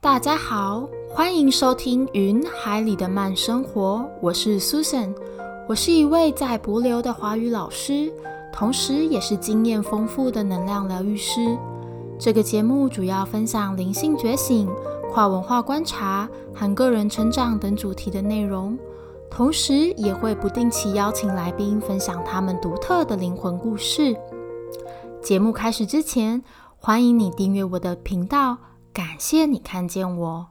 大家好，欢迎收听《云海里的慢生活》，我是 Susan，我是一位在博流的华语老师，同时也是经验丰富的能量疗愈师。这个节目主要分享灵性觉醒、跨文化观察和个人成长等主题的内容，同时也会不定期邀请来宾分享他们独特的灵魂故事。节目开始之前，欢迎你订阅我的频道。感谢你看见我。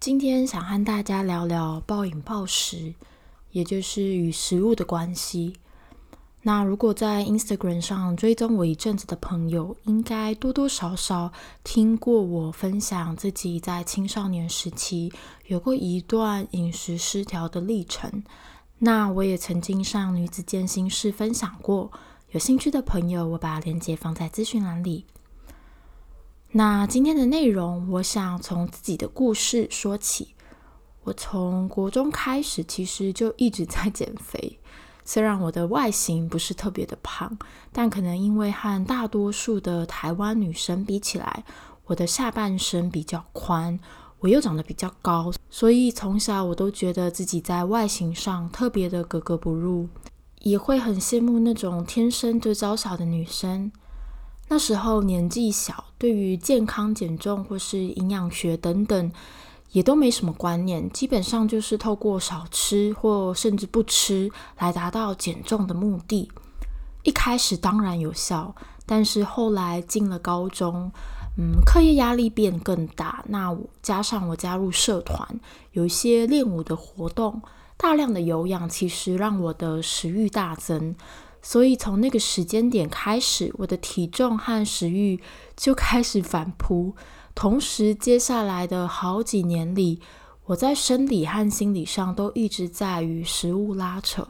今天想和大家聊聊暴饮暴食，也就是与食物的关系。那如果在 Instagram 上追踪我一阵子的朋友，应该多多少少听过我分享自己在青少年时期有过一段饮食失调的历程。那我也曾经上女子健心室分享过，有兴趣的朋友，我把链接放在资讯栏里。那今天的内容，我想从自己的故事说起。我从国中开始，其实就一直在减肥。虽然我的外形不是特别的胖，但可能因为和大多数的台湾女生比起来，我的下半身比较宽，我又长得比较高，所以从小我都觉得自己在外形上特别的格格不入，也会很羡慕那种天生就娇小的女生。那时候年纪小，对于健康减重或是营养学等等，也都没什么观念，基本上就是透过少吃或甚至不吃来达到减重的目的。一开始当然有效，但是后来进了高中，嗯，课业压力变更大，那加上我加入社团，有一些练舞的活动，大量的有氧，其实让我的食欲大增。所以从那个时间点开始，我的体重和食欲就开始反扑。同时，接下来的好几年里，我在生理和心理上都一直在与食物拉扯。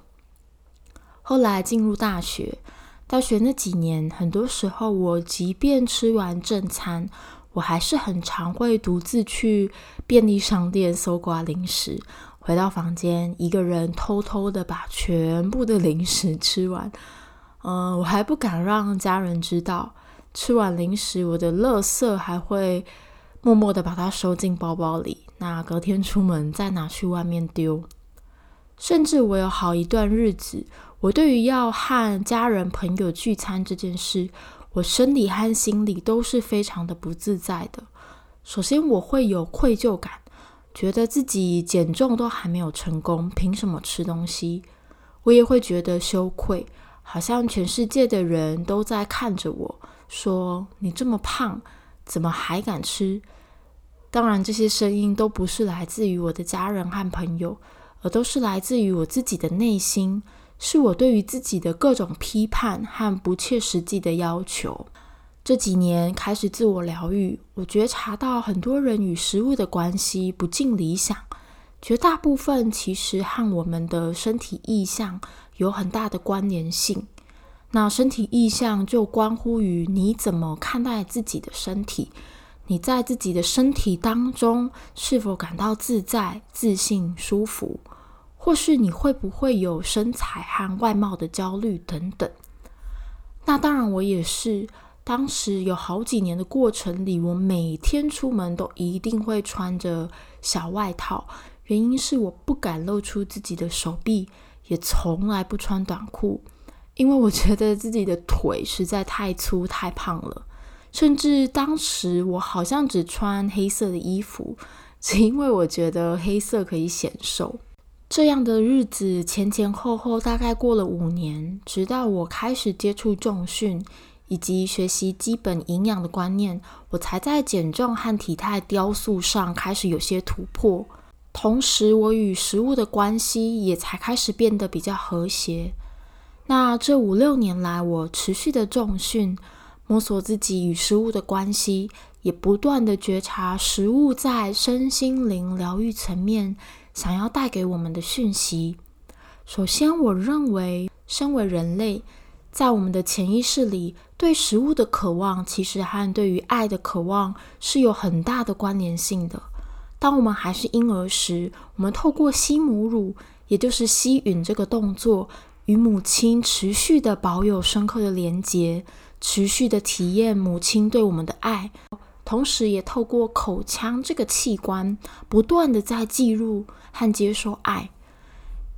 后来进入大学，大学那几年，很多时候我即便吃完正餐，我还是很常会独自去便利商店搜刮零食。回到房间，一个人偷偷的把全部的零食吃完。嗯，我还不敢让家人知道。吃完零食，我的垃圾还会默默的把它收进包包里。那隔天出门再拿去外面丢。甚至我有好一段日子，我对于要和家人朋友聚餐这件事，我生理和心理都是非常的不自在的。首先，我会有愧疚感。觉得自己减重都还没有成功，凭什么吃东西？我也会觉得羞愧，好像全世界的人都在看着我，说你这么胖，怎么还敢吃？当然，这些声音都不是来自于我的家人和朋友，而都是来自于我自己的内心，是我对于自己的各种批判和不切实际的要求。这几年开始自我疗愈，我觉察到很多人与食物的关系不尽理想，绝大部分其实和我们的身体意向有很大的关联性。那身体意向就关乎于你怎么看待自己的身体，你在自己的身体当中是否感到自在、自信、舒服，或是你会不会有身材和外貌的焦虑等等。那当然，我也是。当时有好几年的过程里，我每天出门都一定会穿着小外套，原因是我不敢露出自己的手臂，也从来不穿短裤，因为我觉得自己的腿实在太粗太胖了。甚至当时我好像只穿黑色的衣服，只因为我觉得黑色可以显瘦。这样的日子前前后后大概过了五年，直到我开始接触重训。以及学习基本营养的观念，我才在减重和体态雕塑上开始有些突破。同时，我与食物的关系也才开始变得比较和谐。那这五六年来，我持续的重训，摸索自己与食物的关系，也不断的觉察食物在身心灵疗愈层面想要带给我们的讯息。首先，我认为身为人类。在我们的潜意识里，对食物的渴望其实和对于爱的渴望是有很大的关联性的。当我们还是婴儿时，我们透过吸母乳，也就是吸吮这个动作，与母亲持续的保有深刻的连结，持续的体验母亲对我们的爱。同时也透过口腔这个器官，不断的在记录和接受爱。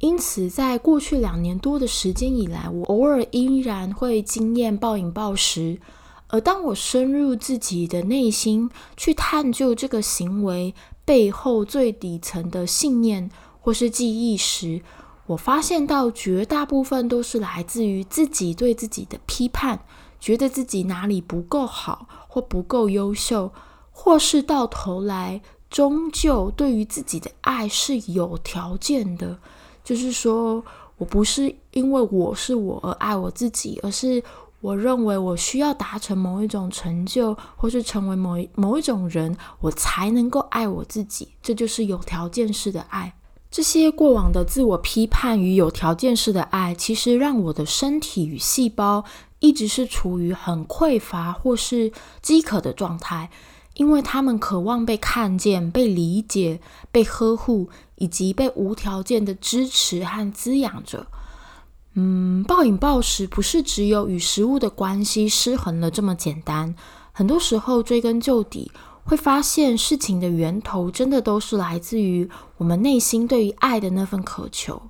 因此，在过去两年多的时间以来，我偶尔依然会经验暴饮暴食。而当我深入自己的内心去探究这个行为背后最底层的信念或是记忆时，我发现到绝大部分都是来自于自己对自己的批判，觉得自己哪里不够好或不够优秀，或是到头来终究对于自己的爱是有条件的。就是说，我不是因为我是我而爱我自己，而是我认为我需要达成某一种成就，或是成为某某一种人，我才能够爱我自己。这就是有条件式的爱。这些过往的自我批判与有条件式的爱，其实让我的身体与细胞一直是处于很匮乏或是饥渴的状态。因为他们渴望被看见、被理解、被呵护，以及被无条件的支持和滋养着。嗯，暴饮暴食不是只有与食物的关系失衡了这么简单。很多时候追根究底，会发现事情的源头真的都是来自于我们内心对于爱的那份渴求。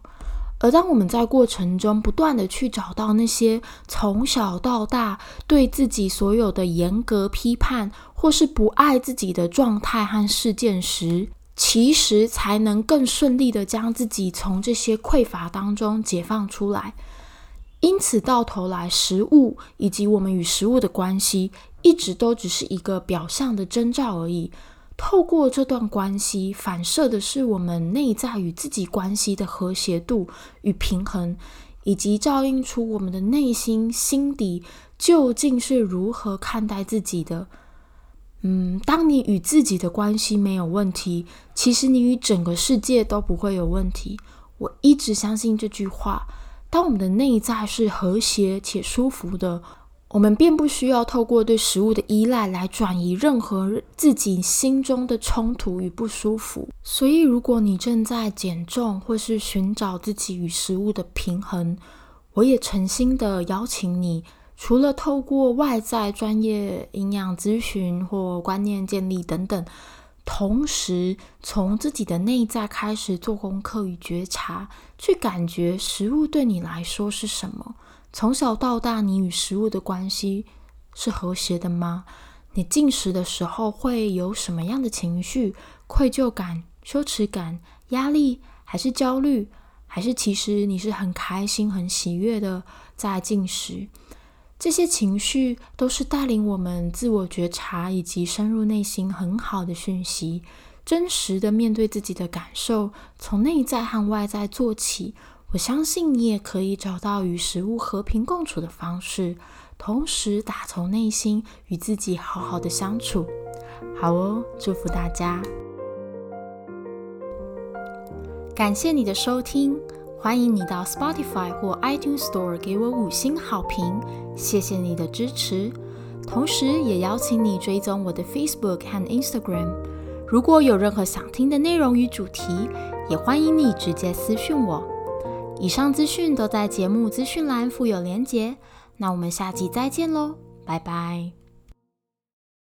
而当我们在过程中不断的去找到那些从小到大对自己所有的严格批判，或是不爱自己的状态和事件时，其实才能更顺利的将自己从这些匮乏当中解放出来。因此，到头来，食物以及我们与食物的关系，一直都只是一个表象的征兆而已。透过这段关系，反射的是我们内在与自己关系的和谐度与平衡，以及照映出我们的内心心底究竟是如何看待自己的。嗯，当你与自己的关系没有问题，其实你与整个世界都不会有问题。我一直相信这句话：当我们的内在是和谐且舒服的。我们便不需要透过对食物的依赖来转移任何自己心中的冲突与不舒服。所以，如果你正在减重或是寻找自己与食物的平衡，我也诚心的邀请你，除了透过外在专业营养咨询或观念建立等等，同时从自己的内在开始做功课与觉察，去感觉食物对你来说是什么。从小到大，你与食物的关系是和谐的吗？你进食的时候会有什么样的情绪？愧疚感、羞耻感、压力，还是焦虑？还是其实你是很开心、很喜悦的在进食？这些情绪都是带领我们自我觉察以及深入内心很好的讯息。真实的面对自己的感受，从内在和外在做起。我相信你也可以找到与食物和平共处的方式，同时打从内心与自己好好的相处。好哦，祝福大家！感谢你的收听，欢迎你到 Spotify 或 iTunes Store 给我五星好评，谢谢你的支持。同时，也邀请你追踪我的 Facebook 和 Instagram。如果有任何想听的内容与主题，也欢迎你直接私讯我。以上资讯都在节目资讯栏附有连结，那我们下集再见喽，拜拜。